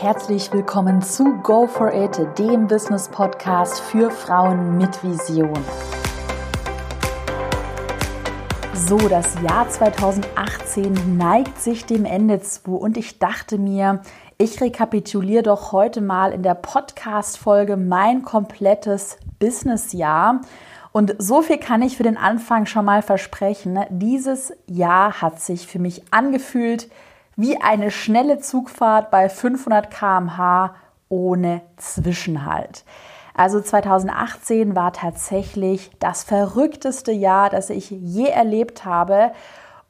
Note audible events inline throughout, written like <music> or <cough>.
Herzlich willkommen zu Go for It, dem Business Podcast für Frauen mit Vision. So, das Jahr 2018 neigt sich dem Ende zu und ich dachte mir, ich rekapituliere doch heute mal in der Podcast-Folge mein komplettes Businessjahr. Und so viel kann ich für den Anfang schon mal versprechen. Dieses Jahr hat sich für mich angefühlt wie eine schnelle Zugfahrt bei 500 km/h ohne Zwischenhalt. Also 2018 war tatsächlich das verrückteste Jahr, das ich je erlebt habe.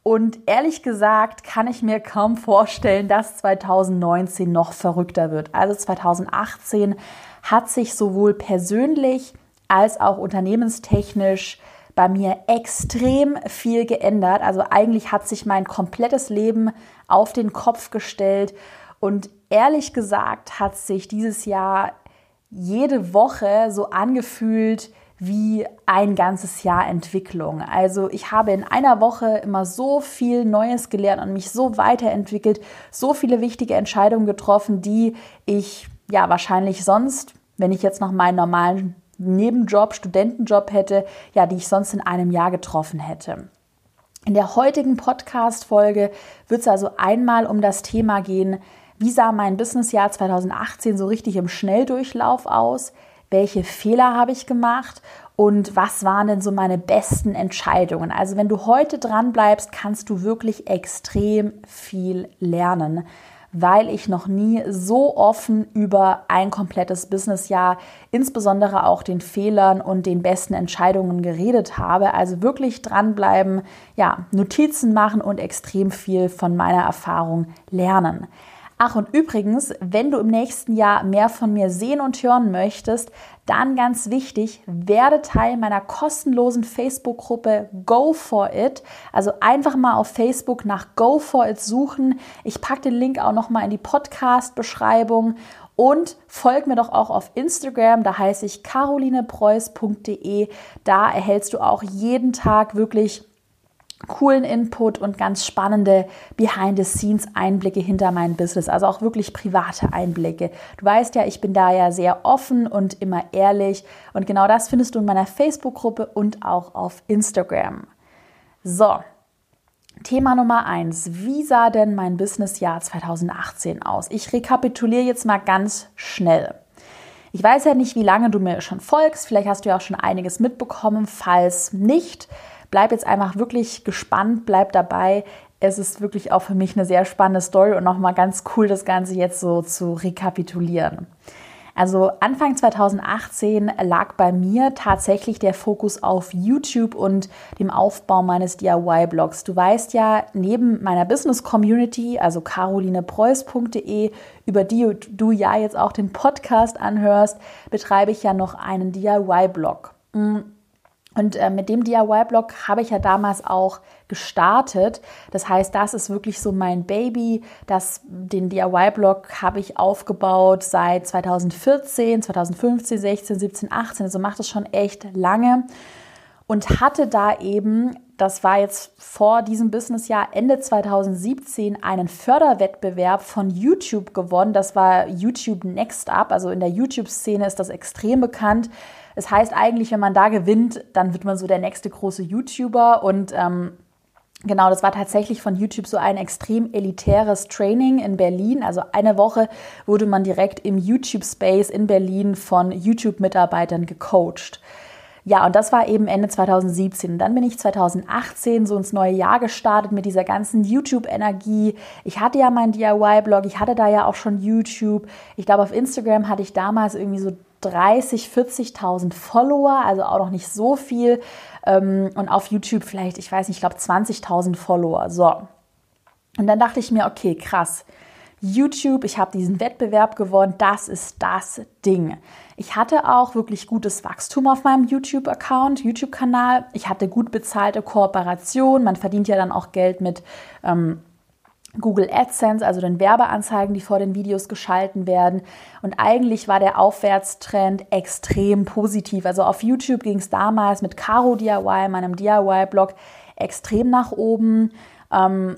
Und ehrlich gesagt kann ich mir kaum vorstellen, dass 2019 noch verrückter wird. Also 2018 hat sich sowohl persönlich als auch unternehmenstechnisch bei mir extrem viel geändert. Also eigentlich hat sich mein komplettes Leben auf den Kopf gestellt und ehrlich gesagt hat sich dieses Jahr jede Woche so angefühlt wie ein ganzes Jahr Entwicklung. Also ich habe in einer Woche immer so viel Neues gelernt und mich so weiterentwickelt, so viele wichtige Entscheidungen getroffen, die ich ja wahrscheinlich sonst, wenn ich jetzt noch meinen normalen Nebenjob, Studentenjob hätte, ja, die ich sonst in einem Jahr getroffen hätte. In der heutigen Podcast-Folge wird es also einmal um das Thema gehen, wie sah mein Businessjahr 2018 so richtig im Schnelldurchlauf aus? Welche Fehler habe ich gemacht? Und was waren denn so meine besten Entscheidungen? Also wenn du heute dran bleibst, kannst du wirklich extrem viel lernen weil ich noch nie so offen über ein komplettes Businessjahr, insbesondere auch den Fehlern und den besten Entscheidungen geredet habe. Also wirklich dranbleiben, ja, Notizen machen und extrem viel von meiner Erfahrung lernen. Ach und übrigens, wenn du im nächsten Jahr mehr von mir sehen und hören möchtest, dann ganz wichtig, werde Teil meiner kostenlosen Facebook-Gruppe Go for It. Also einfach mal auf Facebook nach Go for It suchen. Ich packe den Link auch noch mal in die Podcast-Beschreibung und folg mir doch auch auf Instagram, da heiße ich carolinepreuß.de. Da erhältst du auch jeden Tag wirklich coolen Input und ganz spannende Behind-the-Scenes-Einblicke hinter mein Business, also auch wirklich private Einblicke. Du weißt ja, ich bin da ja sehr offen und immer ehrlich und genau das findest du in meiner Facebook-Gruppe und auch auf Instagram. So, Thema Nummer eins. Wie sah denn mein Businessjahr 2018 aus? Ich rekapituliere jetzt mal ganz schnell. Ich weiß ja nicht, wie lange du mir schon folgst. Vielleicht hast du ja auch schon einiges mitbekommen. Falls nicht, bleib jetzt einfach wirklich gespannt, bleib dabei. Es ist wirklich auch für mich eine sehr spannende Story und nochmal ganz cool, das Ganze jetzt so zu rekapitulieren. Also Anfang 2018 lag bei mir tatsächlich der Fokus auf YouTube und dem Aufbau meines DIY-Blogs. Du weißt ja, neben meiner Business-Community, also carolinepreuß.de, über die du ja jetzt auch den Podcast anhörst, betreibe ich ja noch einen DIY-Blog. Und äh, mit dem DIY-Blog habe ich ja damals auch gestartet. Das heißt, das ist wirklich so mein Baby. Das, den DIY-Blog habe ich aufgebaut seit 2014, 2015, 16, 17, 18. Also macht es schon echt lange. Und hatte da eben, das war jetzt vor diesem Businessjahr, Ende 2017, einen Förderwettbewerb von YouTube gewonnen. Das war YouTube Next Up. Also in der YouTube-Szene ist das extrem bekannt das heißt eigentlich, wenn man da gewinnt, dann wird man so der nächste große YouTuber und ähm, Genau, das war tatsächlich von YouTube so ein extrem elitäres Training in Berlin. Also eine Woche wurde man direkt im YouTube-Space in Berlin von YouTube-Mitarbeitern gecoacht. Ja, und das war eben Ende 2017. Und dann bin ich 2018 so ins neue Jahr gestartet mit dieser ganzen YouTube-Energie. Ich hatte ja meinen DIY-Blog, ich hatte da ja auch schon YouTube. Ich glaube, auf Instagram hatte ich damals irgendwie so 30, 40.000 Follower, also auch noch nicht so viel. Ähm, und auf YouTube vielleicht, ich weiß nicht, ich glaube 20.000 Follower. So. Und dann dachte ich mir, okay, krass. YouTube, ich habe diesen Wettbewerb gewonnen, das ist das Ding. Ich hatte auch wirklich gutes Wachstum auf meinem YouTube-Account, YouTube-Kanal. Ich hatte gut bezahlte Kooperation. Man verdient ja dann auch Geld mit ähm, Google AdSense, also den Werbeanzeigen, die vor den Videos geschalten werden. Und eigentlich war der Aufwärtstrend extrem positiv. Also auf YouTube ging es damals mit Caro DIY, meinem DIY-Blog, extrem nach oben. Ähm,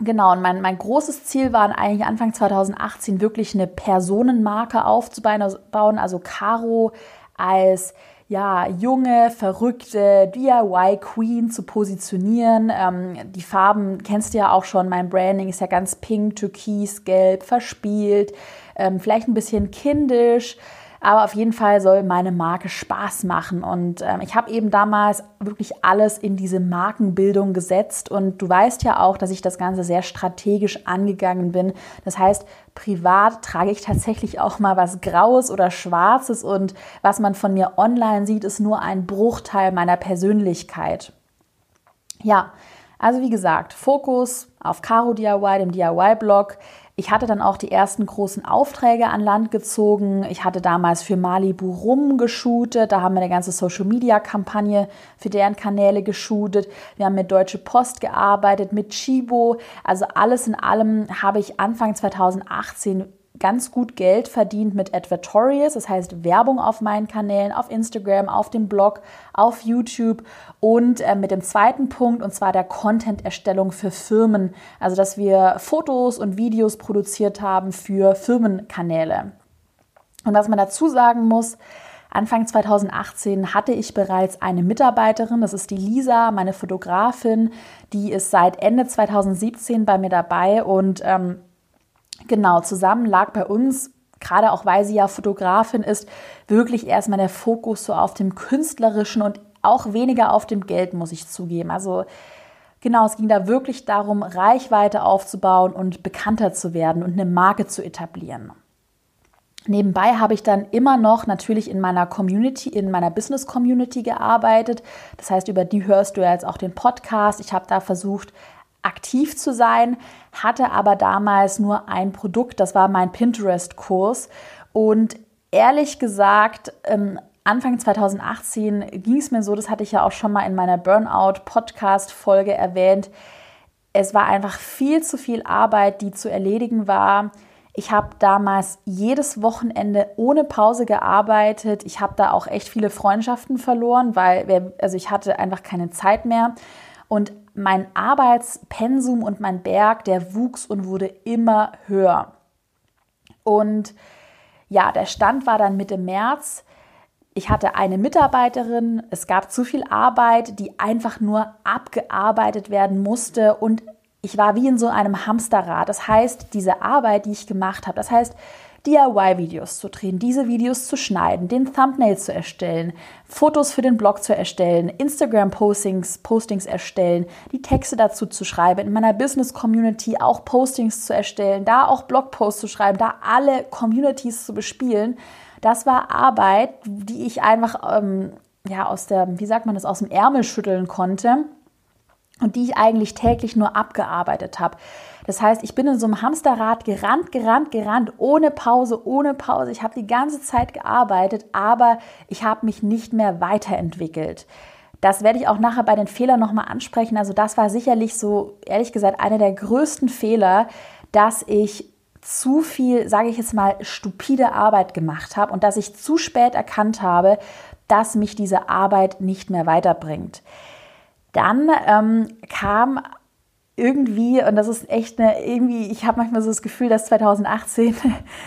Genau, und mein, mein großes Ziel war eigentlich Anfang 2018 wirklich eine Personenmarke aufzubauen, also Caro als ja, junge, verrückte DIY-Queen zu positionieren. Ähm, die Farben kennst du ja auch schon. Mein Branding ist ja ganz pink, türkis, gelb, verspielt, ähm, vielleicht ein bisschen kindisch. Aber auf jeden Fall soll meine Marke Spaß machen. Und ähm, ich habe eben damals wirklich alles in diese Markenbildung gesetzt. Und du weißt ja auch, dass ich das Ganze sehr strategisch angegangen bin. Das heißt, privat trage ich tatsächlich auch mal was Graues oder Schwarzes. Und was man von mir online sieht, ist nur ein Bruchteil meiner Persönlichkeit. Ja, also wie gesagt, Fokus auf Caro DIY, dem DIY-Blog. Ich hatte dann auch die ersten großen Aufträge an Land gezogen. Ich hatte damals für Malibu Rum geshootet. Da haben wir eine ganze Social Media Kampagne für deren Kanäle geshootet. Wir haben mit Deutsche Post gearbeitet, mit Chibo. Also alles in allem habe ich Anfang 2018 ganz gut Geld verdient mit Advertorials, das heißt Werbung auf meinen Kanälen, auf Instagram, auf dem Blog, auf YouTube und äh, mit dem zweiten Punkt, und zwar der Content-Erstellung für Firmen. Also, dass wir Fotos und Videos produziert haben für Firmenkanäle. Und was man dazu sagen muss, Anfang 2018 hatte ich bereits eine Mitarbeiterin, das ist die Lisa, meine Fotografin, die ist seit Ende 2017 bei mir dabei und ähm, Genau, zusammen lag bei uns, gerade auch weil sie ja Fotografin ist, wirklich erstmal der Fokus so auf dem künstlerischen und auch weniger auf dem Geld, muss ich zugeben. Also genau, es ging da wirklich darum, Reichweite aufzubauen und bekannter zu werden und eine Marke zu etablieren. Nebenbei habe ich dann immer noch natürlich in meiner Community, in meiner Business Community gearbeitet. Das heißt, über die hörst du ja jetzt auch den Podcast. Ich habe da versucht, aktiv zu sein, hatte aber damals nur ein Produkt, das war mein Pinterest-Kurs. Und ehrlich gesagt, ähm, Anfang 2018 ging es mir so, das hatte ich ja auch schon mal in meiner Burnout-Podcast-Folge erwähnt. Es war einfach viel zu viel Arbeit, die zu erledigen war. Ich habe damals jedes Wochenende ohne Pause gearbeitet. Ich habe da auch echt viele Freundschaften verloren, weil also ich hatte einfach keine Zeit mehr. Und mein Arbeitspensum und mein Berg, der wuchs und wurde immer höher. Und ja, der Stand war dann Mitte März. Ich hatte eine Mitarbeiterin, es gab zu viel Arbeit, die einfach nur abgearbeitet werden musste und ich war wie in so einem Hamsterrad. Das heißt, diese Arbeit, die ich gemacht habe, das heißt, DIY-Videos zu drehen, diese Videos zu schneiden, den Thumbnail zu erstellen, Fotos für den Blog zu erstellen, Instagram-Postings Postings erstellen, die Texte dazu zu schreiben, in meiner Business-Community auch Postings zu erstellen, da auch Blogposts zu schreiben, da alle Communities zu bespielen. Das war Arbeit, die ich einfach ähm, ja, aus der, wie sagt man das, aus dem Ärmel schütteln konnte und die ich eigentlich täglich nur abgearbeitet habe. Das heißt, ich bin in so einem Hamsterrad gerannt, gerannt, gerannt, ohne Pause, ohne Pause. Ich habe die ganze Zeit gearbeitet, aber ich habe mich nicht mehr weiterentwickelt. Das werde ich auch nachher bei den Fehlern nochmal ansprechen. Also das war sicherlich so, ehrlich gesagt, einer der größten Fehler, dass ich zu viel, sage ich jetzt mal, stupide Arbeit gemacht habe und dass ich zu spät erkannt habe, dass mich diese Arbeit nicht mehr weiterbringt. Dann ähm, kam irgendwie, und das ist echt eine, irgendwie, ich habe manchmal so das Gefühl, dass 2018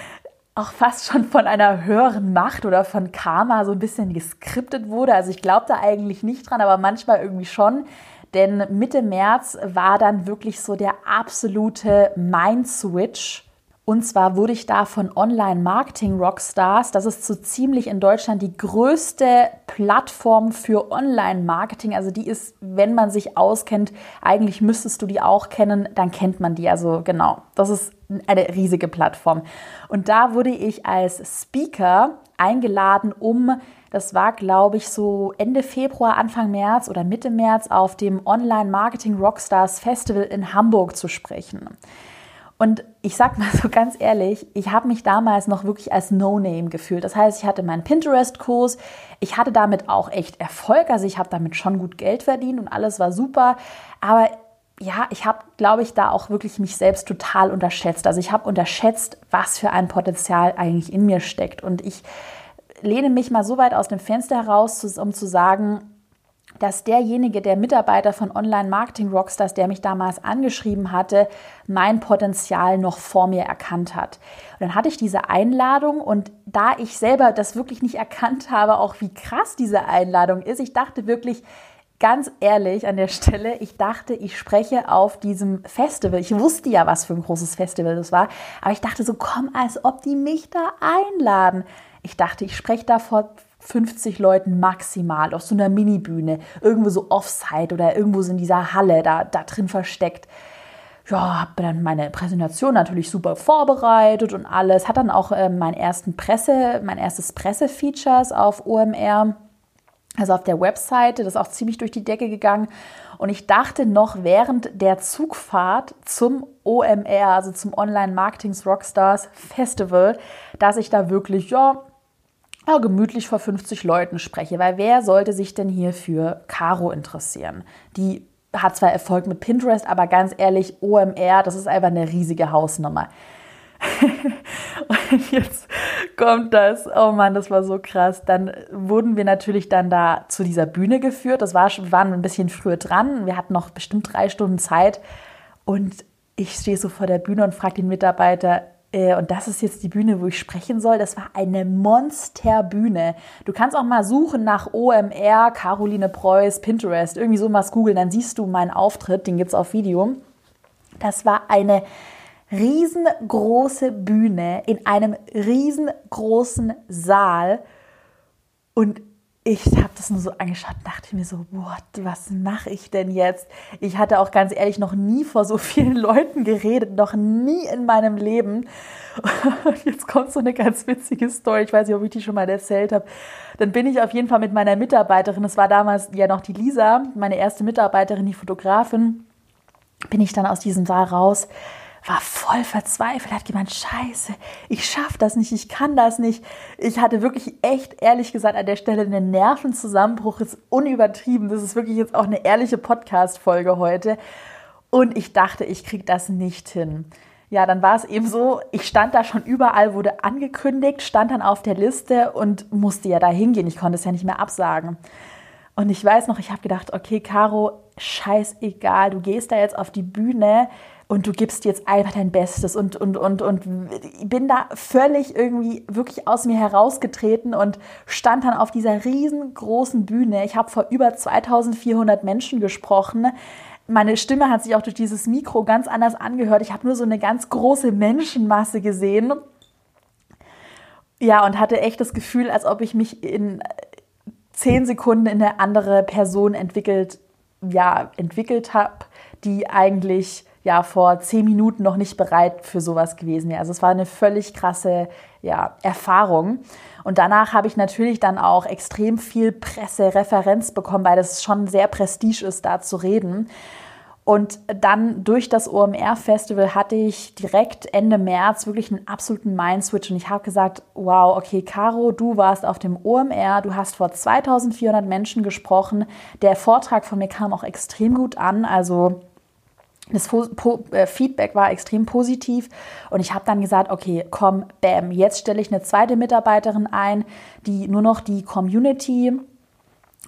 <laughs> auch fast schon von einer höheren Macht oder von Karma so ein bisschen geskriptet wurde. Also ich glaube da eigentlich nicht dran, aber manchmal irgendwie schon. Denn Mitte März war dann wirklich so der absolute Mind-Switch und zwar wurde ich da von Online-Marketing-Rockstars, das ist so ziemlich in Deutschland die größte Plattform für Online-Marketing. Also die ist, wenn man sich auskennt, eigentlich müsstest du die auch kennen, dann kennt man die. Also genau, das ist eine riesige Plattform. Und da wurde ich als Speaker eingeladen, um, das war glaube ich so Ende Februar, Anfang März oder Mitte März auf dem Online-Marketing-Rockstars Festival in Hamburg zu sprechen. Und ich sag mal so ganz ehrlich, ich habe mich damals noch wirklich als No-Name gefühlt. Das heißt, ich hatte meinen Pinterest-Kurs, ich hatte damit auch echt Erfolg, also ich habe damit schon gut Geld verdient und alles war super. Aber ja, ich habe, glaube ich, da auch wirklich mich selbst total unterschätzt. Also ich habe unterschätzt, was für ein Potenzial eigentlich in mir steckt. Und ich lehne mich mal so weit aus dem Fenster heraus, um zu sagen, dass derjenige, der Mitarbeiter von Online Marketing Rockstars, der mich damals angeschrieben hatte, mein Potenzial noch vor mir erkannt hat. Und dann hatte ich diese Einladung und da ich selber das wirklich nicht erkannt habe, auch wie krass diese Einladung ist, ich dachte wirklich, ganz ehrlich an der Stelle, ich dachte, ich spreche auf diesem Festival. Ich wusste ja, was für ein großes Festival das war, aber ich dachte so, komm, als ob die mich da einladen. Ich dachte, ich spreche da vor 50 Leuten maximal auf so einer Minibühne, irgendwo so offside oder irgendwo so in dieser Halle da, da drin versteckt. Ja, habe dann meine Präsentation natürlich super vorbereitet und alles. Hat dann auch äh, mein ersten Presse, mein erstes Pressefeatures auf OMR, also auf der Webseite, das ist auch ziemlich durch die Decke gegangen. Und ich dachte noch während der Zugfahrt zum OMR, also zum Online Marketings Rockstars Festival, dass ich da wirklich, ja, ja, gemütlich vor 50 Leuten spreche, weil wer sollte sich denn hier für Caro interessieren? Die hat zwar Erfolg mit Pinterest, aber ganz ehrlich, OMR, das ist einfach eine riesige Hausnummer. <laughs> und jetzt kommt das, oh Mann, das war so krass. Dann wurden wir natürlich dann da zu dieser Bühne geführt. Das war, wir waren ein bisschen früher dran. Wir hatten noch bestimmt drei Stunden Zeit. Und ich stehe so vor der Bühne und frage den Mitarbeiter, und das ist jetzt die Bühne, wo ich sprechen soll. Das war eine Monsterbühne. Du kannst auch mal suchen nach OMR, Caroline Preuß, Pinterest, irgendwie so was googeln, dann siehst du meinen Auftritt, den gibt es auf Video. Das war eine riesengroße Bühne in einem riesengroßen Saal. Und ich habe das nur so angeschaut dachte mir so, what, was mache ich denn jetzt? Ich hatte auch ganz ehrlich noch nie vor so vielen <laughs> Leuten geredet, noch nie in meinem Leben. <laughs> Und jetzt kommt so eine ganz witzige Story, ich weiß nicht, ob ich die schon mal erzählt habe. Dann bin ich auf jeden Fall mit meiner Mitarbeiterin, das war damals ja noch die Lisa, meine erste Mitarbeiterin, die Fotografin, bin ich dann aus diesem Saal raus war voll verzweifelt, hat gemeint, scheiße, ich schaffe das nicht, ich kann das nicht. Ich hatte wirklich echt, ehrlich gesagt, an der Stelle einen Nervenzusammenbruch, ist unübertrieben. Das ist wirklich jetzt auch eine ehrliche Podcast-Folge heute. Und ich dachte, ich kriege das nicht hin. Ja, dann war es eben so, ich stand da schon überall, wurde angekündigt, stand dann auf der Liste und musste ja da hingehen. Ich konnte es ja nicht mehr absagen. Und ich weiß noch, ich habe gedacht, okay, Caro, scheißegal, du gehst da jetzt auf die Bühne, und du gibst jetzt einfach dein Bestes und, und, und, und bin da völlig irgendwie wirklich aus mir herausgetreten und stand dann auf dieser riesengroßen Bühne. Ich habe vor über 2400 Menschen gesprochen. Meine Stimme hat sich auch durch dieses Mikro ganz anders angehört. Ich habe nur so eine ganz große Menschenmasse gesehen. Ja, und hatte echt das Gefühl, als ob ich mich in zehn Sekunden in eine andere Person entwickelt, ja, entwickelt habe, die eigentlich ja vor zehn Minuten noch nicht bereit für sowas gewesen wäre. Also es war eine völlig krasse ja, Erfahrung. Und danach habe ich natürlich dann auch extrem viel Pressereferenz bekommen, weil das schon sehr prestige ist, da zu reden. Und dann durch das OMR-Festival hatte ich direkt Ende März wirklich einen absoluten Mindswitch. Und ich habe gesagt, wow, okay, Caro, du warst auf dem OMR, du hast vor 2400 Menschen gesprochen. Der Vortrag von mir kam auch extrem gut an. Also das äh, Feedback war extrem positiv und ich habe dann gesagt, okay, komm, bam, jetzt stelle ich eine zweite Mitarbeiterin ein, die nur noch die Community,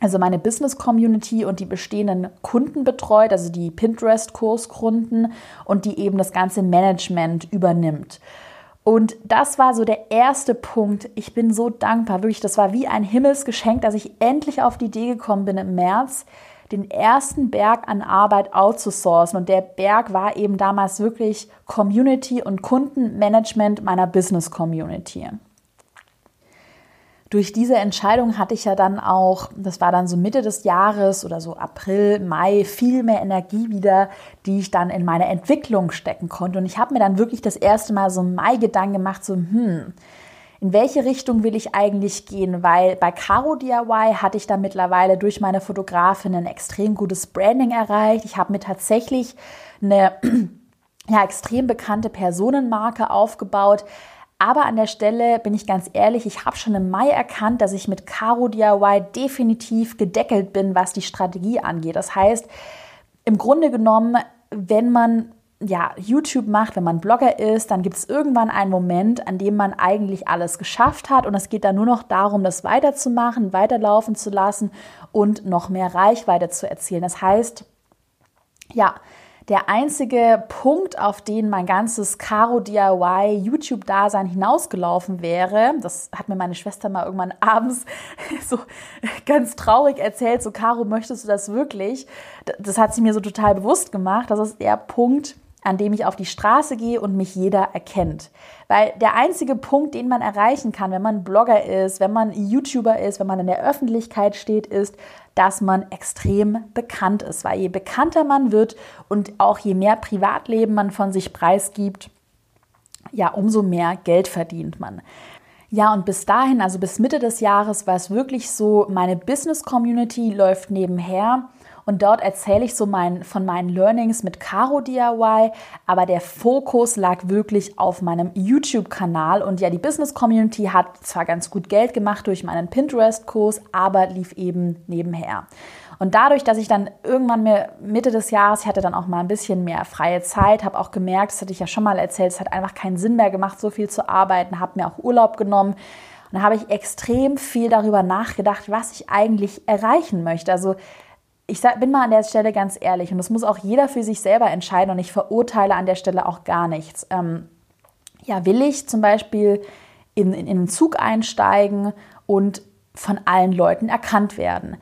also meine Business Community und die bestehenden Kunden betreut, also die Pinterest-Kurskunden und die eben das ganze Management übernimmt. Und das war so der erste Punkt. Ich bin so dankbar, wirklich, das war wie ein Himmelsgeschenk, dass ich endlich auf die Idee gekommen bin im März, den ersten Berg an Arbeit outzusourcen. Und der Berg war eben damals wirklich Community und Kundenmanagement meiner Business Community. Durch diese Entscheidung hatte ich ja dann auch, das war dann so Mitte des Jahres oder so April, Mai, viel mehr Energie wieder, die ich dann in meine Entwicklung stecken konnte. Und ich habe mir dann wirklich das erste Mal so Mai-Gedanken gemacht, so, hm, in welche Richtung will ich eigentlich gehen, weil bei Caro DIY hatte ich da mittlerweile durch meine Fotografin ein extrem gutes Branding erreicht. Ich habe mir tatsächlich eine <clears throat> ja, extrem bekannte Personenmarke aufgebaut. Aber an der Stelle bin ich ganz ehrlich, ich habe schon im Mai erkannt, dass ich mit Caro DIY definitiv gedeckelt bin, was die Strategie angeht. Das heißt, im Grunde genommen, wenn man ja, YouTube macht, wenn man Blogger ist, dann gibt es irgendwann einen Moment, an dem man eigentlich alles geschafft hat und es geht dann nur noch darum, das weiterzumachen, weiterlaufen zu lassen und noch mehr Reichweite zu erzielen. Das heißt, ja, der einzige Punkt, auf den mein ganzes Caro DIY YouTube-Dasein hinausgelaufen wäre, das hat mir meine Schwester mal irgendwann <laughs> abends so ganz traurig erzählt, so Caro, möchtest du das wirklich? Das hat sie mir so total bewusst gemacht. Das ist der Punkt, an dem ich auf die Straße gehe und mich jeder erkennt. Weil der einzige Punkt, den man erreichen kann, wenn man Blogger ist, wenn man YouTuber ist, wenn man in der Öffentlichkeit steht, ist, dass man extrem bekannt ist. Weil je bekannter man wird und auch je mehr Privatleben man von sich preisgibt, ja, umso mehr Geld verdient man. Ja, und bis dahin, also bis Mitte des Jahres, war es wirklich so, meine Business Community läuft nebenher und dort erzähle ich so mein, von meinen Learnings mit Caro DIY, aber der Fokus lag wirklich auf meinem YouTube-Kanal. Und ja, die Business Community hat zwar ganz gut Geld gemacht durch meinen Pinterest-Kurs, aber lief eben nebenher. Und dadurch, dass ich dann irgendwann mir Mitte des Jahres, ich hatte dann auch mal ein bisschen mehr freie Zeit, habe auch gemerkt, das hatte ich ja schon mal erzählt, es hat einfach keinen Sinn mehr gemacht, so viel zu arbeiten, habe mir auch Urlaub genommen. Und da habe ich extrem viel darüber nachgedacht, was ich eigentlich erreichen möchte. Also ich bin mal an der Stelle ganz ehrlich und das muss auch jeder für sich selber entscheiden und ich verurteile an der Stelle auch gar nichts. Ähm, ja, will ich zum Beispiel in, in, in einen Zug einsteigen und von allen Leuten erkannt werden?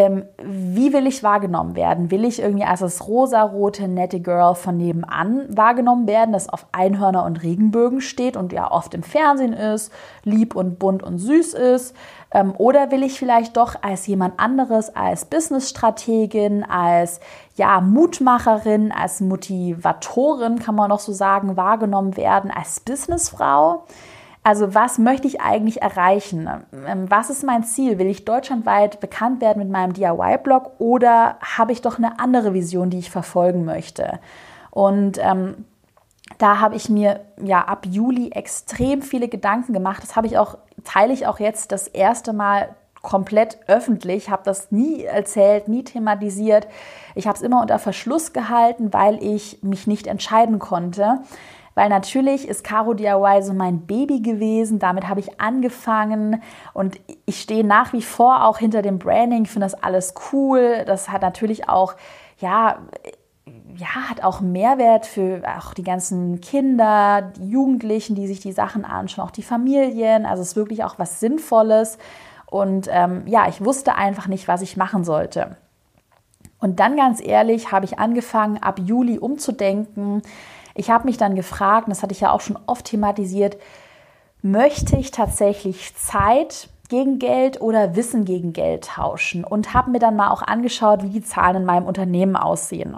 ähm, wie will ich wahrgenommen werden? Will ich irgendwie als das rosarote, nette Girl von nebenan wahrgenommen werden, das auf Einhörner und Regenbögen steht und ja oft im Fernsehen ist, lieb und bunt und süß ist? Ähm, oder will ich vielleicht doch als jemand anderes, als Businessstrategin, als ja, Mutmacherin, als Motivatorin, kann man noch so sagen, wahrgenommen werden, als Businessfrau? Also was möchte ich eigentlich erreichen? Ähm, was ist mein Ziel? Will ich deutschlandweit bekannt werden mit meinem DIY-Blog oder habe ich doch eine andere Vision, die ich verfolgen möchte? Und ähm, da habe ich mir ja ab Juli extrem viele Gedanken gemacht. Das habe ich auch, teile ich auch jetzt das erste Mal komplett öffentlich, habe das nie erzählt, nie thematisiert. Ich habe es immer unter Verschluss gehalten, weil ich mich nicht entscheiden konnte weil natürlich ist Caro DIY so mein Baby gewesen. Damit habe ich angefangen und ich stehe nach wie vor auch hinter dem Branding. Finde das alles cool. Das hat natürlich auch, ja, ja, hat auch Mehrwert für auch die ganzen Kinder, die Jugendlichen, die sich die Sachen anschauen, auch die Familien. Also es ist wirklich auch was Sinnvolles. Und ähm, ja, ich wusste einfach nicht, was ich machen sollte. Und dann ganz ehrlich habe ich angefangen, ab Juli umzudenken. Ich habe mich dann gefragt, und das hatte ich ja auch schon oft thematisiert, möchte ich tatsächlich Zeit gegen Geld oder Wissen gegen Geld tauschen? Und habe mir dann mal auch angeschaut, wie die Zahlen in meinem Unternehmen aussehen.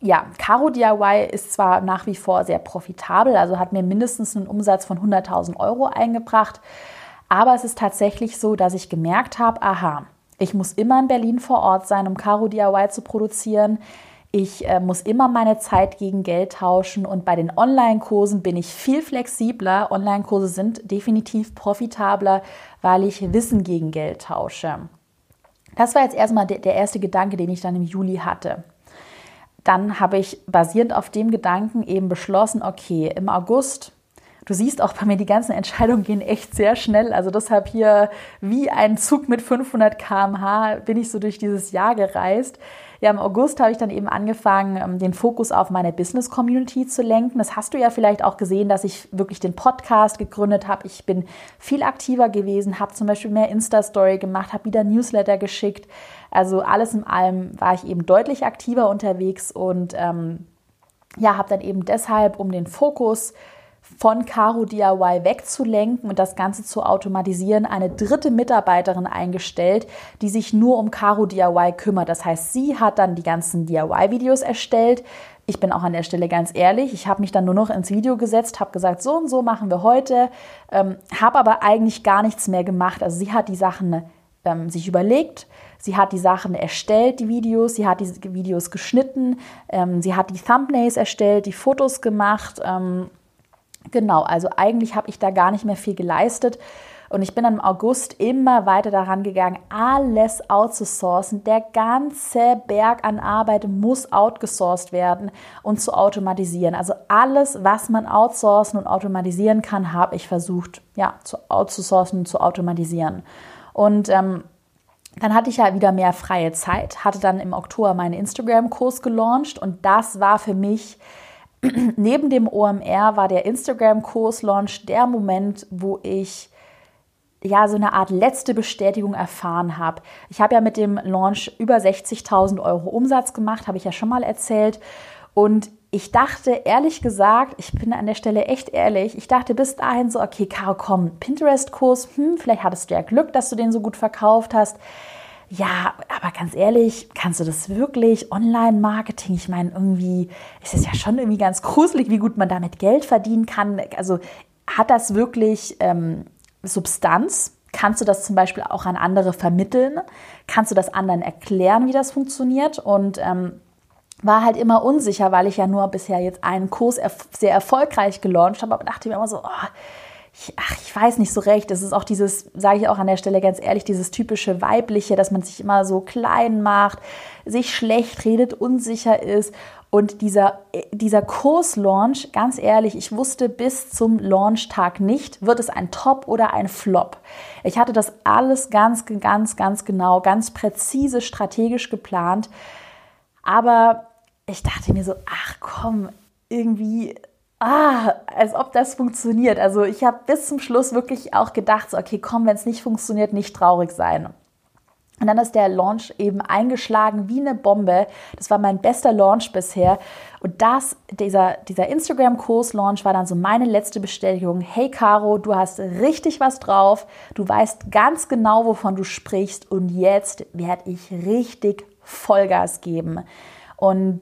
Ja, Caro DIY ist zwar nach wie vor sehr profitabel, also hat mir mindestens einen Umsatz von 100.000 Euro eingebracht, aber es ist tatsächlich so, dass ich gemerkt habe, aha, ich muss immer in Berlin vor Ort sein, um Caro DIY zu produzieren. Ich äh, muss immer meine Zeit gegen Geld tauschen und bei den Online-Kursen bin ich viel flexibler. Online-Kurse sind definitiv profitabler, weil ich Wissen gegen Geld tausche. Das war jetzt erstmal der, der erste Gedanke, den ich dann im Juli hatte. Dann habe ich basierend auf dem Gedanken eben beschlossen, okay, im August Du siehst auch bei mir, die ganzen Entscheidungen gehen echt sehr schnell. Also deshalb hier wie ein Zug mit 500 km/h bin ich so durch dieses Jahr gereist. Ja, im August habe ich dann eben angefangen, ähm, den Fokus auf meine Business Community zu lenken. Das hast du ja vielleicht auch gesehen, dass ich wirklich den Podcast gegründet habe. Ich bin viel aktiver gewesen, habe zum Beispiel mehr Insta-Story gemacht, habe wieder Newsletter geschickt. Also alles in allem war ich eben deutlich aktiver unterwegs und ähm, ja, habe dann eben deshalb, um den Fokus von Caro DIY wegzulenken und das Ganze zu automatisieren, eine dritte Mitarbeiterin eingestellt, die sich nur um Caro DIY kümmert. Das heißt, sie hat dann die ganzen DIY-Videos erstellt. Ich bin auch an der Stelle ganz ehrlich, ich habe mich dann nur noch ins Video gesetzt, habe gesagt, so und so machen wir heute, ähm, habe aber eigentlich gar nichts mehr gemacht. Also sie hat die Sachen ähm, sich überlegt, sie hat die Sachen erstellt, die Videos, sie hat die Videos geschnitten, ähm, sie hat die Thumbnails erstellt, die Fotos gemacht. Ähm, Genau, also eigentlich habe ich da gar nicht mehr viel geleistet. Und ich bin dann im August immer weiter daran gegangen, alles outzusourcen. Der ganze Berg an Arbeit muss outgesourced werden und zu automatisieren. Also alles, was man outsourcen und automatisieren kann, habe ich versucht, ja, zu outzusourcen und zu automatisieren. Und ähm, dann hatte ich ja wieder mehr freie Zeit, hatte dann im Oktober meinen Instagram-Kurs gelauncht und das war für mich <clears throat> neben dem OMR war der Instagram-Kurs-Launch der Moment, wo ich ja so eine Art letzte Bestätigung erfahren habe. Ich habe ja mit dem Launch über 60.000 Euro Umsatz gemacht, habe ich ja schon mal erzählt. Und ich dachte, ehrlich gesagt, ich bin an der Stelle echt ehrlich, ich dachte bis dahin so, okay, Caro, komm, Pinterest-Kurs, hm, vielleicht hattest du ja Glück, dass du den so gut verkauft hast. Ja, aber ganz ehrlich, kannst du das wirklich? Online-Marketing, ich meine, irgendwie ist es ja schon irgendwie ganz gruselig, wie gut man damit Geld verdienen kann. Also hat das wirklich ähm, Substanz? Kannst du das zum Beispiel auch an andere vermitteln? Kannst du das anderen erklären, wie das funktioniert? Und ähm, war halt immer unsicher, weil ich ja nur bisher jetzt einen Kurs sehr erfolgreich gelauncht habe, aber dachte mir immer so, oh, ich, ach, ich weiß nicht so recht. Es ist auch dieses, sage ich auch an der Stelle ganz ehrlich, dieses typische weibliche, dass man sich immer so klein macht, sich schlecht redet, unsicher ist. Und dieser, dieser Kurslaunch, ganz ehrlich, ich wusste bis zum Launchtag nicht, wird es ein Top oder ein Flop. Ich hatte das alles ganz, ganz, ganz genau, ganz präzise, strategisch geplant. Aber ich dachte mir so, ach komm, irgendwie ah, als ob das funktioniert. Also ich habe bis zum Schluss wirklich auch gedacht, so, okay, komm, wenn es nicht funktioniert, nicht traurig sein. Und dann ist der Launch eben eingeschlagen wie eine Bombe. Das war mein bester Launch bisher. Und das, dieser, dieser Instagram-Kurs-Launch war dann so meine letzte Bestätigung. Hey Caro, du hast richtig was drauf. Du weißt ganz genau, wovon du sprichst. Und jetzt werde ich richtig Vollgas geben. Und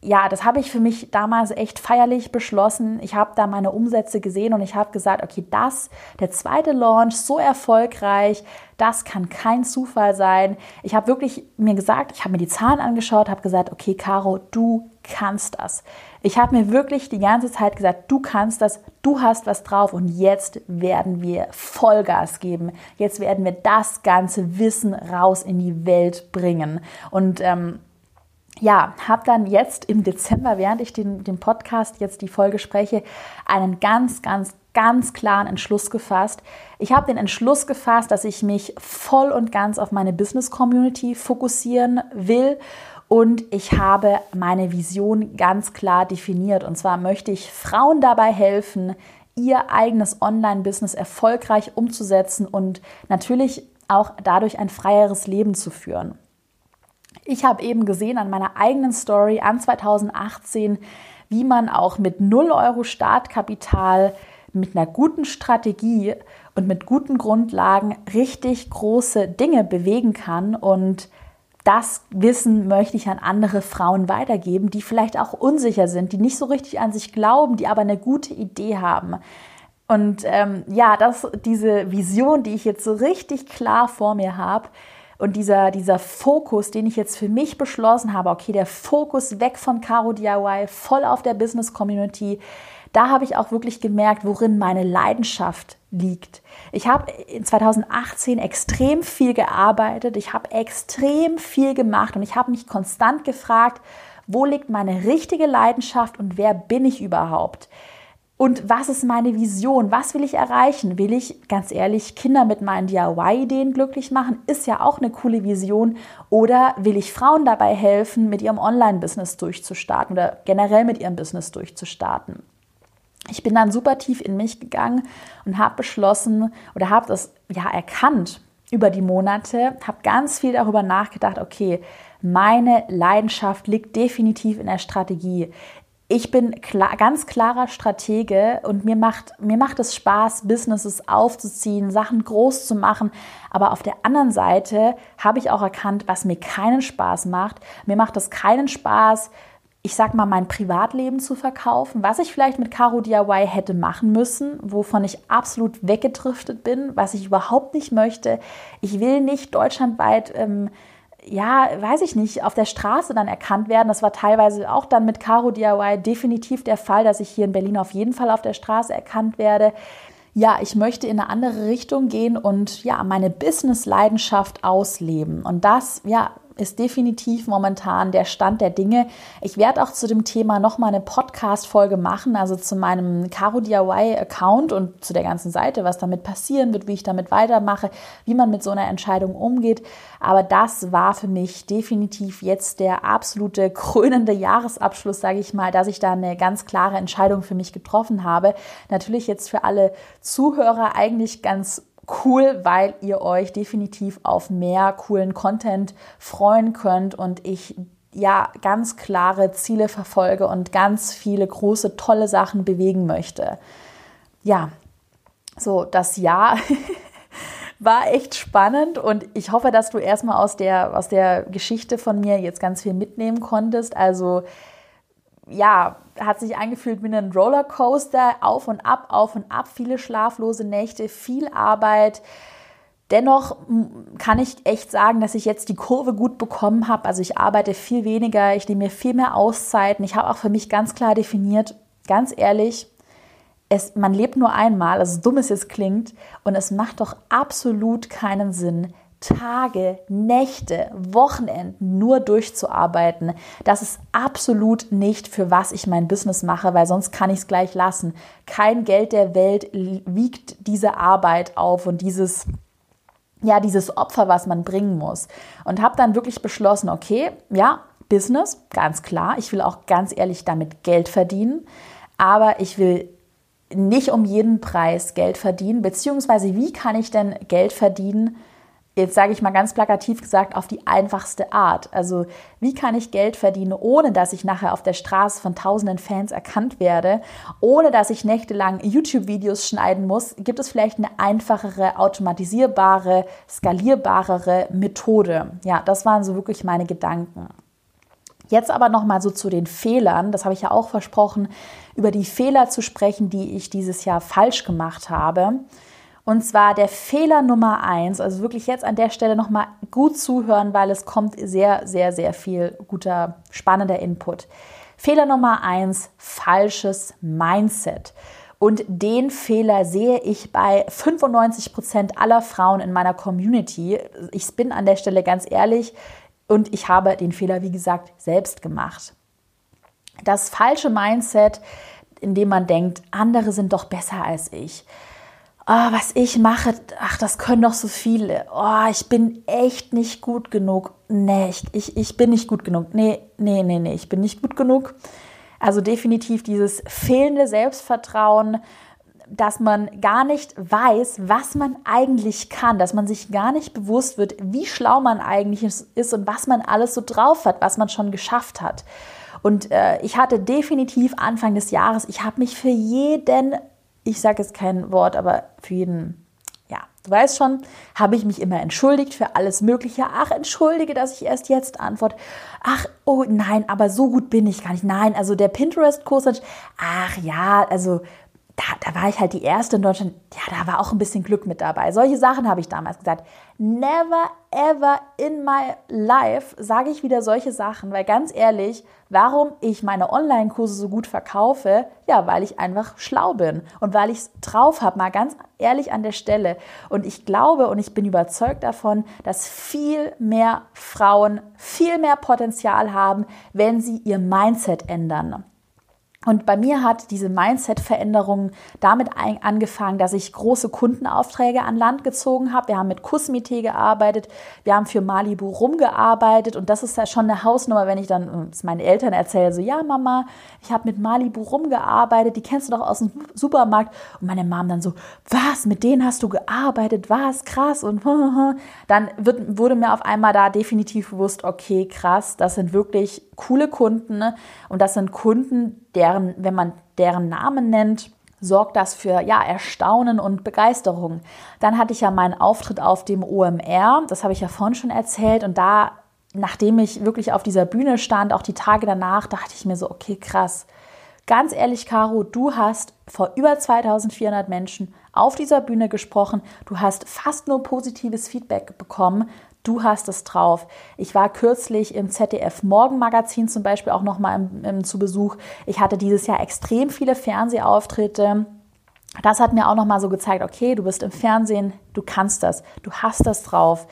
ja, das habe ich für mich damals echt feierlich beschlossen. Ich habe da meine Umsätze gesehen und ich habe gesagt, okay, das, der zweite Launch, so erfolgreich, das kann kein Zufall sein. Ich habe wirklich mir gesagt, ich habe mir die Zahlen angeschaut, habe gesagt, okay, Caro, du kannst das. Ich habe mir wirklich die ganze Zeit gesagt, du kannst das, du hast was drauf und jetzt werden wir Vollgas geben. Jetzt werden wir das ganze Wissen raus in die Welt bringen. Und ähm, ja, habe dann jetzt im Dezember, während ich den, den Podcast jetzt die Folge spreche, einen ganz, ganz, ganz klaren Entschluss gefasst. Ich habe den Entschluss gefasst, dass ich mich voll und ganz auf meine Business Community fokussieren will und ich habe meine Vision ganz klar definiert. Und zwar möchte ich Frauen dabei helfen, ihr eigenes Online-Business erfolgreich umzusetzen und natürlich auch dadurch ein freieres Leben zu führen. Ich habe eben gesehen an meiner eigenen Story an 2018, wie man auch mit 0 Euro Startkapital, mit einer guten Strategie und mit guten Grundlagen richtig große Dinge bewegen kann. Und das Wissen möchte ich an andere Frauen weitergeben, die vielleicht auch unsicher sind, die nicht so richtig an sich glauben, die aber eine gute Idee haben. Und ähm, ja, das, diese Vision, die ich jetzt so richtig klar vor mir habe, und dieser, dieser Fokus, den ich jetzt für mich beschlossen habe, okay, der Fokus weg von Caro DIY, voll auf der Business Community, da habe ich auch wirklich gemerkt, worin meine Leidenschaft liegt. Ich habe in 2018 extrem viel gearbeitet, ich habe extrem viel gemacht und ich habe mich konstant gefragt, wo liegt meine richtige Leidenschaft und wer bin ich überhaupt? Und was ist meine Vision? Was will ich erreichen? Will ich, ganz ehrlich, Kinder mit meinen DIY-Ideen glücklich machen? Ist ja auch eine coole Vision. Oder will ich Frauen dabei helfen, mit ihrem Online-Business durchzustarten oder generell mit ihrem Business durchzustarten? Ich bin dann super tief in mich gegangen und habe beschlossen oder habe das ja erkannt über die Monate, habe ganz viel darüber nachgedacht, okay, meine Leidenschaft liegt definitiv in der Strategie ich bin klar, ganz klarer Stratege und mir macht, mir macht es Spaß, Businesses aufzuziehen, Sachen groß zu machen. Aber auf der anderen Seite habe ich auch erkannt, was mir keinen Spaß macht. Mir macht es keinen Spaß, ich sag mal, mein Privatleben zu verkaufen, was ich vielleicht mit Caro DIY hätte machen müssen, wovon ich absolut weggedriftet bin, was ich überhaupt nicht möchte. Ich will nicht deutschlandweit ähm, ja, weiß ich nicht, auf der Straße dann erkannt werden. Das war teilweise auch dann mit Caro DIY definitiv der Fall, dass ich hier in Berlin auf jeden Fall auf der Straße erkannt werde. ja, ich möchte in eine andere Richtung gehen und ja, meine Business-Leidenschaft ausleben. Und das, ja, ist definitiv momentan der Stand der Dinge. Ich werde auch zu dem Thema nochmal eine Podcast-Folge machen, also zu meinem Caro DIY-Account und zu der ganzen Seite, was damit passieren wird, wie ich damit weitermache, wie man mit so einer Entscheidung umgeht. Aber das war für mich definitiv jetzt der absolute <laughs> krönende Jahresabschluss, sage ich mal, dass ich da eine ganz klare Entscheidung für mich getroffen habe. Natürlich jetzt für alle Zuhörer eigentlich ganz cool, weil ihr euch definitiv auf mehr coolen Content freuen könnt und ich ja ganz klare Ziele verfolge und ganz viele große, tolle Sachen bewegen möchte. Ja, so das Jahr <laughs> war echt spannend und ich hoffe, dass du erstmal aus der, aus der Geschichte von mir jetzt ganz viel mitnehmen konntest. Also ja, hat sich angefühlt wie ein Rollercoaster, auf und ab, auf und ab, viele schlaflose Nächte, viel Arbeit. Dennoch kann ich echt sagen, dass ich jetzt die Kurve gut bekommen habe. Also ich arbeite viel weniger, ich nehme mir viel mehr Auszeiten. Ich habe auch für mich ganz klar definiert, ganz ehrlich, es, man lebt nur einmal, also dumm es jetzt klingt, und es macht doch absolut keinen Sinn, Tage, Nächte, Wochenenden nur durchzuarbeiten, das ist absolut nicht für was ich mein Business mache, weil sonst kann ich es gleich lassen. Kein Geld der Welt wiegt diese Arbeit auf und dieses ja, dieses Opfer, was man bringen muss. Und habe dann wirklich beschlossen, okay, ja, Business, ganz klar, ich will auch ganz ehrlich damit Geld verdienen, aber ich will nicht um jeden Preis Geld verdienen, beziehungsweise wie kann ich denn Geld verdienen, jetzt sage ich mal ganz plakativ gesagt, auf die einfachste Art. Also wie kann ich Geld verdienen, ohne dass ich nachher auf der Straße von tausenden Fans erkannt werde, ohne dass ich nächtelang YouTube-Videos schneiden muss, gibt es vielleicht eine einfachere, automatisierbare, skalierbarere Methode. Ja, das waren so wirklich meine Gedanken. Jetzt aber noch mal so zu den Fehlern, das habe ich ja auch versprochen, über die Fehler zu sprechen, die ich dieses Jahr falsch gemacht habe. Und zwar der Fehler Nummer eins, also wirklich jetzt an der Stelle nochmal gut zuhören, weil es kommt sehr, sehr, sehr viel guter, spannender Input. Fehler Nummer eins, falsches Mindset. Und den Fehler sehe ich bei 95 Prozent aller Frauen in meiner Community. Ich bin an der Stelle ganz ehrlich und ich habe den Fehler, wie gesagt, selbst gemacht. Das falsche Mindset, in dem man denkt, andere sind doch besser als ich oh, was ich mache, ach, das können doch so viele. Oh, ich bin echt nicht gut genug. Nee, ich, ich, ich bin nicht gut genug. Nee, nee, nee, nee, ich bin nicht gut genug. Also definitiv dieses fehlende Selbstvertrauen, dass man gar nicht weiß, was man eigentlich kann, dass man sich gar nicht bewusst wird, wie schlau man eigentlich ist und was man alles so drauf hat, was man schon geschafft hat. Und äh, ich hatte definitiv Anfang des Jahres, ich habe mich für jeden ich sage jetzt kein Wort, aber für jeden, ja, du weißt schon, habe ich mich immer entschuldigt für alles Mögliche. Ach, entschuldige, dass ich erst jetzt antworte. Ach, oh nein, aber so gut bin ich gar nicht. Nein, also der Pinterest-Kurs, ach ja, also da, da war ich halt die Erste in Deutschland. Ja, da war auch ein bisschen Glück mit dabei. Solche Sachen habe ich damals gesagt. Never ever in my life sage ich wieder solche Sachen, weil ganz ehrlich, warum ich meine Online-Kurse so gut verkaufe? Ja, weil ich einfach schlau bin und weil ich es drauf habe, mal ganz ehrlich an der Stelle. Und ich glaube und ich bin überzeugt davon, dass viel mehr Frauen viel mehr Potenzial haben, wenn sie ihr Mindset ändern. Und bei mir hat diese Mindset-Veränderung damit angefangen, dass ich große Kundenaufträge an Land gezogen habe. Wir haben mit Kusmite gearbeitet, wir haben für Malibu rumgearbeitet. Und das ist ja schon eine Hausnummer, wenn ich dann meinen Eltern erzähle, so ja Mama, ich habe mit Malibu rumgearbeitet, die kennst du doch aus dem Supermarkt. Und meine Mom dann so, was, mit denen hast du gearbeitet, was, krass. Und <laughs> dann wird, wurde mir auf einmal da definitiv bewusst, okay, krass, das sind wirklich coole Kunden ne? und das sind Kunden, deren, wenn man deren Namen nennt, sorgt das für ja, Erstaunen und Begeisterung. Dann hatte ich ja meinen Auftritt auf dem OMR, das habe ich ja vorhin schon erzählt und da nachdem ich wirklich auf dieser Bühne stand, auch die Tage danach, dachte ich mir so, okay, krass. Ganz ehrlich, Caro, du hast vor über 2400 Menschen auf dieser Bühne gesprochen. Du hast fast nur positives Feedback bekommen. Du hast es drauf. Ich war kürzlich im ZDF Morgenmagazin zum Beispiel auch nochmal zu Besuch. Ich hatte dieses Jahr extrem viele Fernsehauftritte das hat mir auch nochmal so gezeigt, okay, du bist im Fernsehen, du kannst das, du hast das drauf.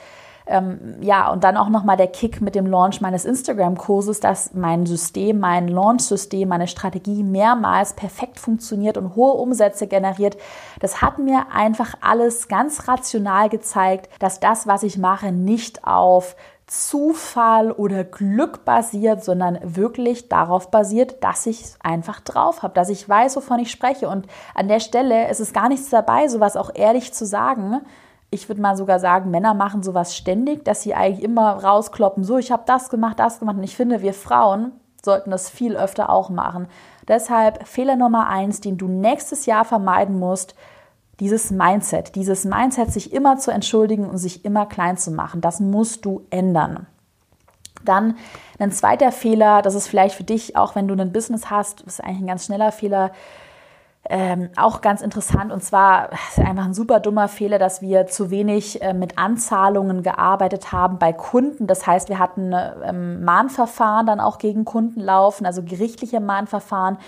Ähm, ja, und dann auch nochmal der Kick mit dem Launch meines Instagram-Kurses, dass mein System, mein Launch-System, meine Strategie mehrmals perfekt funktioniert und hohe Umsätze generiert. Das hat mir einfach alles ganz rational gezeigt, dass das, was ich mache, nicht auf Zufall oder Glück basiert, sondern wirklich darauf basiert, dass ich es einfach drauf habe, dass ich weiß, wovon ich spreche. Und an der Stelle ist es gar nichts dabei, sowas auch ehrlich zu sagen. Ich würde mal sogar sagen, Männer machen sowas ständig, dass sie eigentlich immer rauskloppen, so ich habe das gemacht, das gemacht. Und ich finde, wir Frauen sollten das viel öfter auch machen. Deshalb Fehler Nummer eins, den du nächstes Jahr vermeiden musst, dieses Mindset, dieses Mindset, sich immer zu entschuldigen und sich immer klein zu machen, das musst du ändern. Dann ein zweiter Fehler, das ist vielleicht für dich, auch wenn du ein Business hast, ist eigentlich ein ganz schneller Fehler, ähm, auch ganz interessant und zwar ist einfach ein super dummer Fehler, dass wir zu wenig äh, mit Anzahlungen gearbeitet haben bei Kunden. Das heißt, wir hatten äh, Mahnverfahren dann auch gegen Kunden laufen, also gerichtliche Mahnverfahren,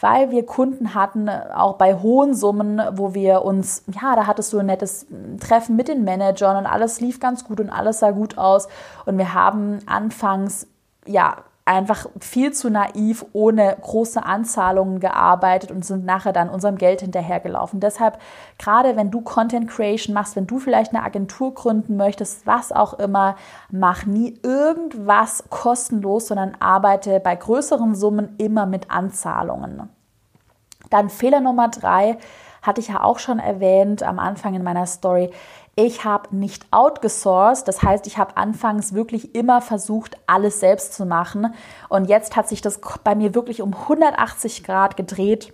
weil wir Kunden hatten, auch bei hohen Summen, wo wir uns, ja, da hattest du ein nettes Treffen mit den Managern und alles lief ganz gut und alles sah gut aus. Und wir haben anfangs, ja, einfach viel zu naiv ohne große Anzahlungen gearbeitet und sind nachher dann unserem Geld hinterhergelaufen. Deshalb, gerade wenn du Content Creation machst, wenn du vielleicht eine Agentur gründen möchtest, was auch immer, mach nie irgendwas kostenlos, sondern arbeite bei größeren Summen immer mit Anzahlungen. Dann Fehler Nummer drei, hatte ich ja auch schon erwähnt am Anfang in meiner Story. Ich habe nicht outgesourced, das heißt, ich habe anfangs wirklich immer versucht, alles selbst zu machen. Und jetzt hat sich das bei mir wirklich um 180 Grad gedreht.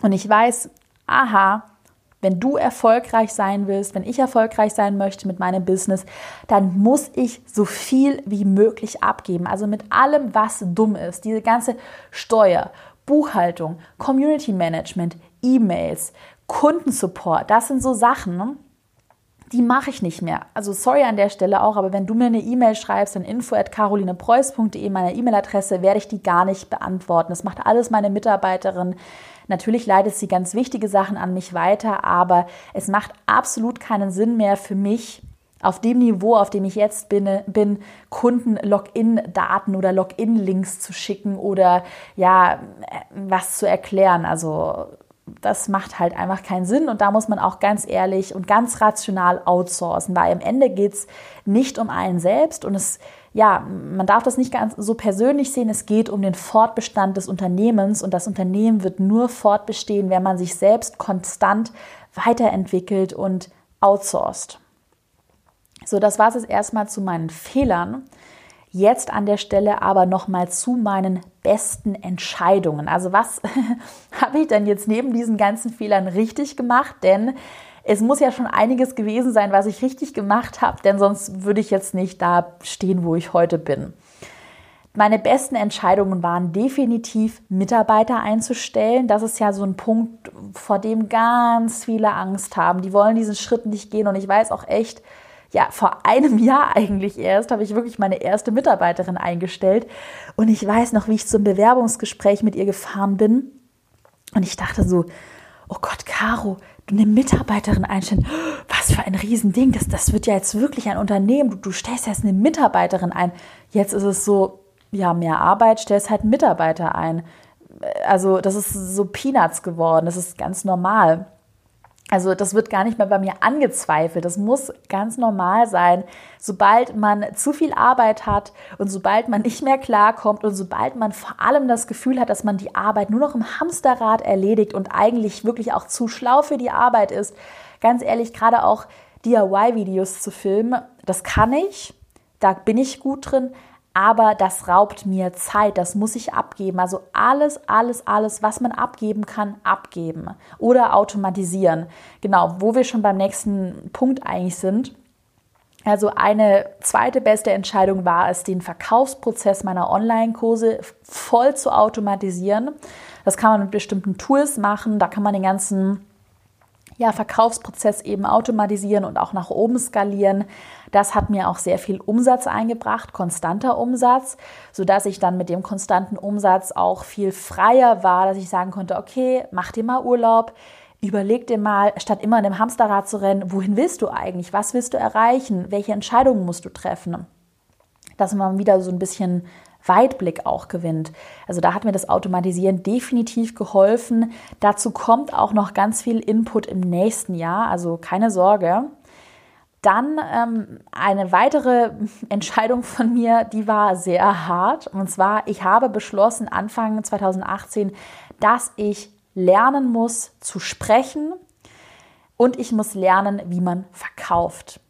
Und ich weiß, aha, wenn du erfolgreich sein willst, wenn ich erfolgreich sein möchte mit meinem Business, dann muss ich so viel wie möglich abgeben. Also mit allem, was dumm ist. Diese ganze Steuer, Buchhaltung, Community Management, E-Mails, Kundensupport, das sind so Sachen, die mache ich nicht mehr. Also sorry an der Stelle auch, aber wenn du mir eine E-Mail schreibst an info@carolinepreuß.de, meine E-Mail-Adresse, werde ich die gar nicht beantworten. Das macht alles meine Mitarbeiterin. Natürlich leitet sie ganz wichtige Sachen an mich weiter, aber es macht absolut keinen Sinn mehr für mich, auf dem Niveau, auf dem ich jetzt bin, bin Kunden Login-Daten oder Login-Links zu schicken oder ja, was zu erklären. Also das macht halt einfach keinen Sinn und da muss man auch ganz ehrlich und ganz rational outsourcen, weil am Ende geht es nicht um einen selbst und es, ja, man darf das nicht ganz so persönlich sehen, es geht um den Fortbestand des Unternehmens und das Unternehmen wird nur fortbestehen, wenn man sich selbst konstant weiterentwickelt und outsourced. So, das war es erstmal zu meinen Fehlern. Jetzt an der Stelle aber nochmal zu meinen besten Entscheidungen. Also was <laughs> habe ich denn jetzt neben diesen ganzen Fehlern richtig gemacht? Denn es muss ja schon einiges gewesen sein, was ich richtig gemacht habe, denn sonst würde ich jetzt nicht da stehen, wo ich heute bin. Meine besten Entscheidungen waren definitiv, Mitarbeiter einzustellen. Das ist ja so ein Punkt, vor dem ganz viele Angst haben. Die wollen diesen Schritt nicht gehen. Und ich weiß auch echt, ja, vor einem Jahr eigentlich erst habe ich wirklich meine erste Mitarbeiterin eingestellt. Und ich weiß noch, wie ich zum Bewerbungsgespräch mit ihr gefahren bin. Und ich dachte so, oh Gott, Caro, du eine Mitarbeiterin einstellen. Was für ein Riesending. Das, das wird ja jetzt wirklich ein Unternehmen. Du, du stellst jetzt eine Mitarbeiterin ein. Jetzt ist es so, ja, mehr Arbeit, stellst halt Mitarbeiter ein. Also, das ist so Peanuts geworden. Das ist ganz normal. Also das wird gar nicht mehr bei mir angezweifelt. Das muss ganz normal sein. Sobald man zu viel Arbeit hat und sobald man nicht mehr klarkommt und sobald man vor allem das Gefühl hat, dass man die Arbeit nur noch im Hamsterrad erledigt und eigentlich wirklich auch zu schlau für die Arbeit ist, ganz ehrlich, gerade auch DIY-Videos zu filmen, das kann ich, da bin ich gut drin, aber das raubt mir Zeit, das muss ich abgeben. Also alles, alles, alles, was man abgeben kann, abgeben oder automatisieren. Genau, wo wir schon beim nächsten Punkt eigentlich sind. Also eine zweite beste Entscheidung war es, den Verkaufsprozess meiner Online-Kurse voll zu automatisieren. Das kann man mit bestimmten Tools machen, da kann man den ganzen ja, Verkaufsprozess eben automatisieren und auch nach oben skalieren. Das hat mir auch sehr viel Umsatz eingebracht, konstanter Umsatz, sodass ich dann mit dem konstanten Umsatz auch viel freier war, dass ich sagen konnte, okay, mach dir mal Urlaub. überleg dir mal, statt immer in einem Hamsterrad zu rennen, wohin willst du eigentlich? Was willst du erreichen? Welche Entscheidungen musst du treffen? Dass man wieder so ein bisschen Weitblick auch gewinnt. Also da hat mir das Automatisieren definitiv geholfen. Dazu kommt auch noch ganz viel Input im nächsten Jahr, also keine Sorge. Dann ähm, eine weitere <laughs> Entscheidung von mir, die war sehr hart. Und zwar, ich habe beschlossen, Anfang 2018, dass ich lernen muss zu sprechen und ich muss lernen, wie man verkauft.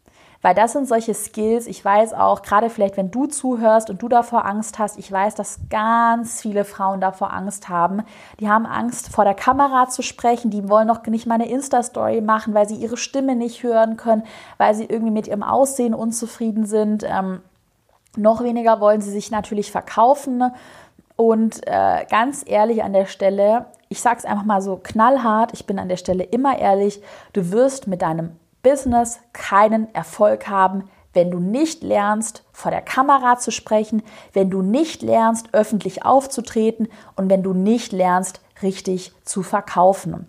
Weil das sind solche Skills, ich weiß auch, gerade vielleicht, wenn du zuhörst und du davor Angst hast, ich weiß, dass ganz viele Frauen davor Angst haben. Die haben Angst, vor der Kamera zu sprechen, die wollen noch nicht mal eine Insta-Story machen, weil sie ihre Stimme nicht hören können, weil sie irgendwie mit ihrem Aussehen unzufrieden sind. Ähm, noch weniger wollen sie sich natürlich verkaufen. Und äh, ganz ehrlich an der Stelle, ich sage es einfach mal so knallhart, ich bin an der Stelle immer ehrlich, du wirst mit deinem Business keinen Erfolg haben, wenn du nicht lernst, vor der Kamera zu sprechen, wenn du nicht lernst, öffentlich aufzutreten und wenn du nicht lernst, richtig zu verkaufen.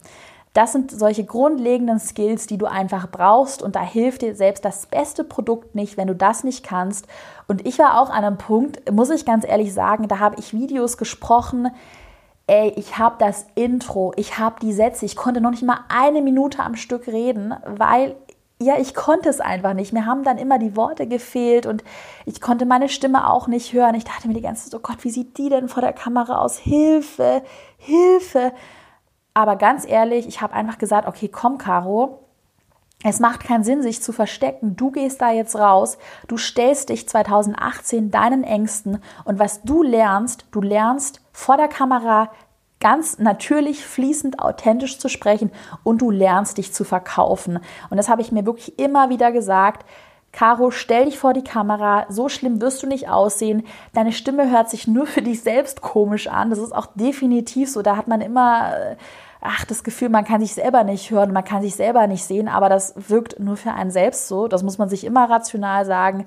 Das sind solche grundlegenden Skills, die du einfach brauchst und da hilft dir selbst das beste Produkt nicht, wenn du das nicht kannst. Und ich war auch an einem Punkt, muss ich ganz ehrlich sagen, da habe ich Videos gesprochen, ey, ich habe das Intro, ich habe die Sätze, ich konnte noch nicht mal eine Minute am Stück reden, weil ja, ich konnte es einfach nicht. Mir haben dann immer die Worte gefehlt und ich konnte meine Stimme auch nicht hören. Ich dachte mir die ganze Zeit, oh Gott, wie sieht die denn vor der Kamera aus? Hilfe, Hilfe. Aber ganz ehrlich, ich habe einfach gesagt, okay, komm, Caro, es macht keinen Sinn, sich zu verstecken. Du gehst da jetzt raus, du stellst dich 2018 deinen Ängsten und was du lernst, du lernst vor der Kamera ganz natürlich, fließend, authentisch zu sprechen und du lernst dich zu verkaufen. Und das habe ich mir wirklich immer wieder gesagt. Caro, stell dich vor die Kamera, so schlimm wirst du nicht aussehen. Deine Stimme hört sich nur für dich selbst komisch an. Das ist auch definitiv so. Da hat man immer, äh, ach, das Gefühl, man kann sich selber nicht hören, man kann sich selber nicht sehen, aber das wirkt nur für einen selbst so. Das muss man sich immer rational sagen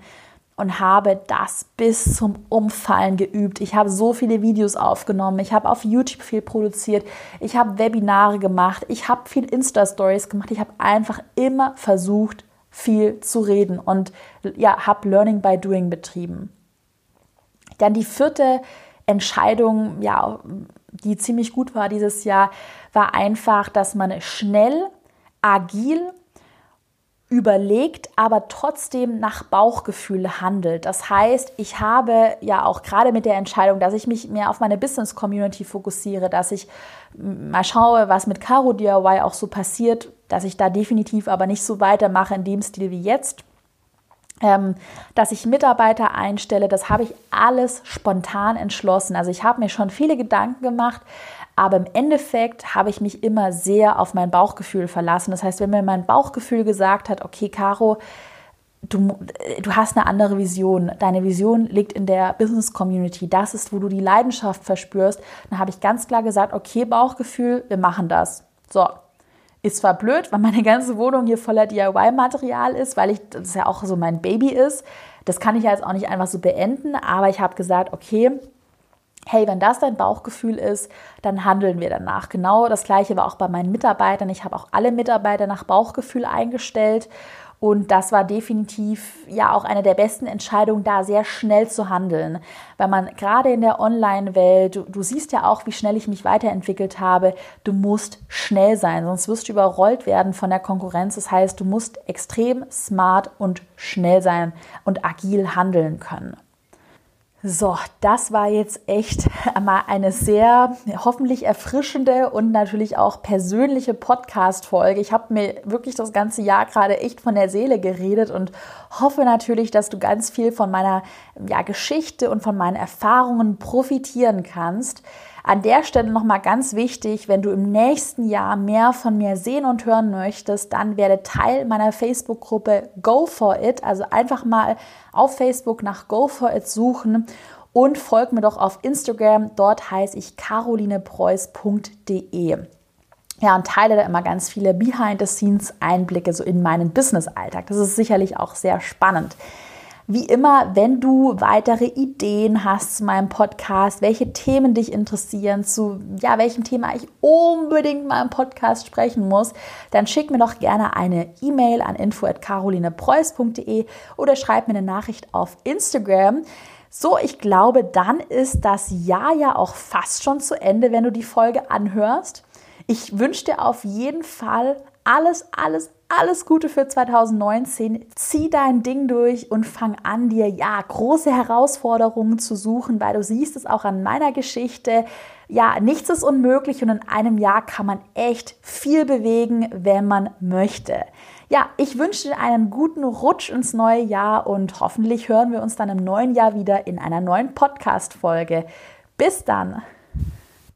und habe das bis zum Umfallen geübt. Ich habe so viele Videos aufgenommen, ich habe auf YouTube viel produziert, ich habe Webinare gemacht, ich habe viel Insta-Stories gemacht, ich habe einfach immer versucht, viel zu reden und ja, habe Learning by Doing betrieben. Dann die vierte Entscheidung, ja, die ziemlich gut war dieses Jahr, war einfach, dass man schnell, agil überlegt, aber trotzdem nach Bauchgefühl handelt. Das heißt, ich habe ja auch gerade mit der Entscheidung, dass ich mich mehr auf meine Business Community fokussiere, dass ich mal schaue, was mit Caro DIY auch so passiert, dass ich da definitiv aber nicht so weitermache in dem Stil wie jetzt. Ähm, dass ich Mitarbeiter einstelle, das habe ich alles spontan entschlossen. Also ich habe mir schon viele Gedanken gemacht, aber im Endeffekt habe ich mich immer sehr auf mein Bauchgefühl verlassen. Das heißt, wenn mir mein Bauchgefühl gesagt hat, okay, Caro, du, du hast eine andere Vision. Deine Vision liegt in der Business Community. Das ist, wo du die Leidenschaft verspürst. Dann habe ich ganz klar gesagt, okay, Bauchgefühl, wir machen das. So. Ist zwar blöd, weil meine ganze Wohnung hier voller DIY-Material ist, weil ich das ja auch so mein Baby ist. Das kann ich ja jetzt auch nicht einfach so beenden, aber ich habe gesagt, okay, hey, wenn das dein Bauchgefühl ist, dann handeln wir danach. Genau das gleiche war auch bei meinen Mitarbeitern. Ich habe auch alle Mitarbeiter nach Bauchgefühl eingestellt. Und das war definitiv ja auch eine der besten Entscheidungen, da sehr schnell zu handeln. Weil man gerade in der Online-Welt, du, du, siehst ja auch, wie schnell ich mich weiterentwickelt habe, du musst schnell sein, sonst wirst du überrollt werden von der Konkurrenz. Das heißt, du musst extrem smart und schnell sein und agil handeln können. So, das war jetzt echt mal eine sehr hoffentlich erfrischende und natürlich auch persönliche Podcast-Folge. Ich habe mir wirklich das ganze Jahr gerade echt von der Seele geredet und hoffe natürlich, dass du ganz viel von meiner ja, Geschichte und von meinen Erfahrungen profitieren kannst. An der Stelle nochmal ganz wichtig, wenn du im nächsten Jahr mehr von mir sehen und hören möchtest, dann werde Teil meiner Facebook-Gruppe Go for It. Also einfach mal auf Facebook nach Go for It suchen und folg mir doch auf Instagram. Dort heiße ich carolinepreuß.de. Ja, und teile da immer ganz viele Behind-the-Scenes-Einblicke so in meinen Business-Alltag. Das ist sicherlich auch sehr spannend. Wie immer, wenn du weitere Ideen hast zu meinem Podcast, welche Themen dich interessieren, zu ja, welchem Thema ich unbedingt mal im Podcast sprechen muss, dann schick mir doch gerne eine E-Mail an info@carolinepreuß.de oder schreib mir eine Nachricht auf Instagram. So, ich glaube, dann ist das Jahr ja auch fast schon zu Ende, wenn du die Folge anhörst. Ich wünsche dir auf jeden Fall alles, alles, alles Gute für 2019. Zieh dein Ding durch und fang an, dir ja große Herausforderungen zu suchen, weil du siehst es auch an meiner Geschichte. Ja, nichts ist unmöglich und in einem Jahr kann man echt viel bewegen, wenn man möchte. Ja, ich wünsche dir einen guten Rutsch ins neue Jahr und hoffentlich hören wir uns dann im neuen Jahr wieder in einer neuen Podcast-Folge. Bis dann!